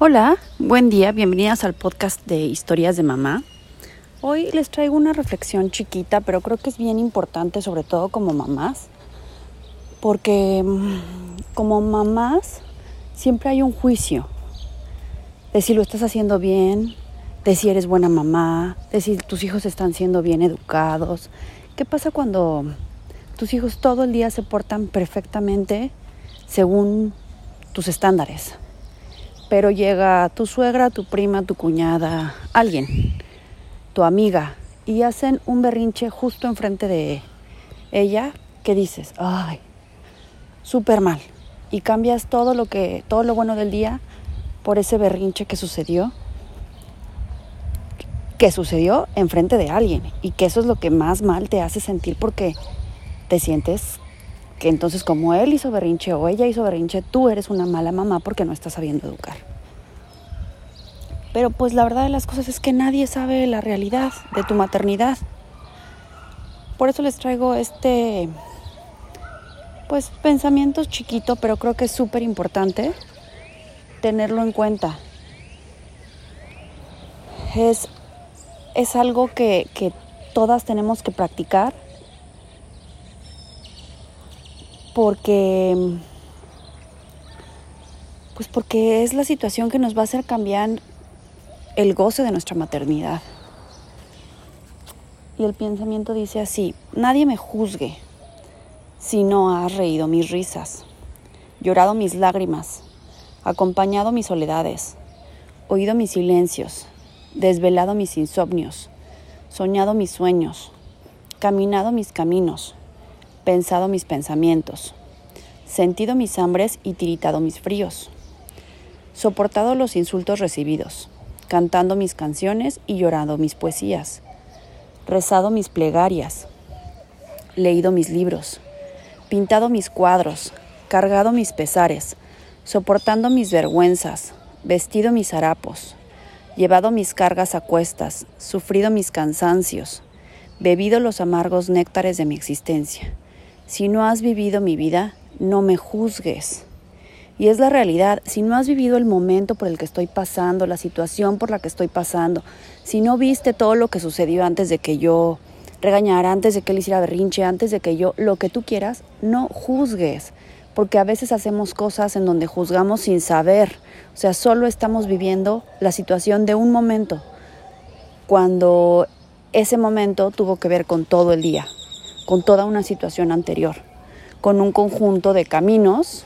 Hola, buen día, bienvenidas al podcast de Historias de Mamá. Hoy les traigo una reflexión chiquita, pero creo que es bien importante, sobre todo como mamás, porque mm, como mamás siempre hay un juicio de si lo estás haciendo bien, de si eres buena mamá, de si tus hijos están siendo bien educados. ¿Qué pasa cuando tus hijos todo el día se portan perfectamente según tus estándares? Pero llega tu suegra, tu prima, tu cuñada, alguien, tu amiga, y hacen un berrinche justo enfrente de ella, que dices, ay, súper mal, y cambias todo lo que, todo lo bueno del día por ese berrinche que sucedió, que sucedió enfrente de alguien, y que eso es lo que más mal te hace sentir porque te sientes que entonces como él hizo berrinche o ella hizo berrinche, tú eres una mala mamá porque no estás sabiendo educar. Pero pues la verdad de las cosas es que nadie sabe la realidad de tu maternidad. Por eso les traigo este, pues pensamiento chiquito, pero creo que es súper importante tenerlo en cuenta. Es, es algo que, que todas tenemos que practicar porque pues porque es la situación que nos va a hacer cambiar el goce de nuestra maternidad. Y el pensamiento dice así, nadie me juzgue si no has reído mis risas, llorado mis lágrimas, acompañado mis soledades, oído mis silencios, desvelado mis insomnios, soñado mis sueños, caminado mis caminos, pensado mis pensamientos, sentido mis hambres y tiritado mis fríos, soportado los insultos recibidos, cantando mis canciones y llorando mis poesías, rezado mis plegarias, leído mis libros, pintado mis cuadros, cargado mis pesares, soportando mis vergüenzas, vestido mis harapos, llevado mis cargas a cuestas, sufrido mis cansancios, bebido los amargos néctares de mi existencia si no has vivido mi vida, no me juzgues. Y es la realidad, si no has vivido el momento por el que estoy pasando, la situación por la que estoy pasando, si no viste todo lo que sucedió antes de que yo regañara, antes de que él hiciera berrinche, antes de que yo, lo que tú quieras, no juzgues, porque a veces hacemos cosas en donde juzgamos sin saber, o sea, solo estamos viviendo la situación de un momento, cuando ese momento tuvo que ver con todo el día con toda una situación anterior, con un conjunto de caminos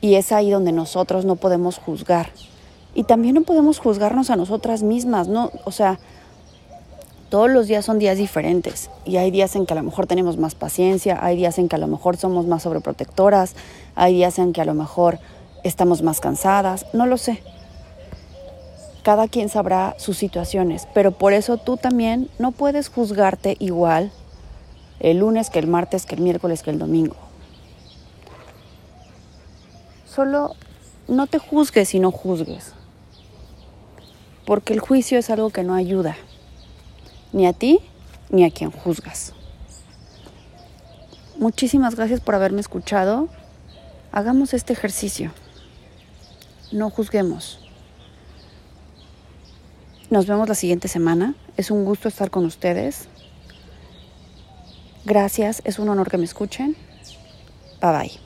y es ahí donde nosotros no podemos juzgar. Y también no podemos juzgarnos a nosotras mismas, ¿no? O sea, todos los días son días diferentes y hay días en que a lo mejor tenemos más paciencia, hay días en que a lo mejor somos más sobreprotectoras, hay días en que a lo mejor estamos más cansadas, no lo sé. Cada quien sabrá sus situaciones, pero por eso tú también no puedes juzgarte igual el lunes, que el martes, que el miércoles, que el domingo. Solo no te juzgues y no juzgues, porque el juicio es algo que no ayuda, ni a ti ni a quien juzgas. Muchísimas gracias por haberme escuchado. Hagamos este ejercicio. No juzguemos. Nos vemos la siguiente semana. Es un gusto estar con ustedes. Gracias, es un honor que me escuchen. Bye bye.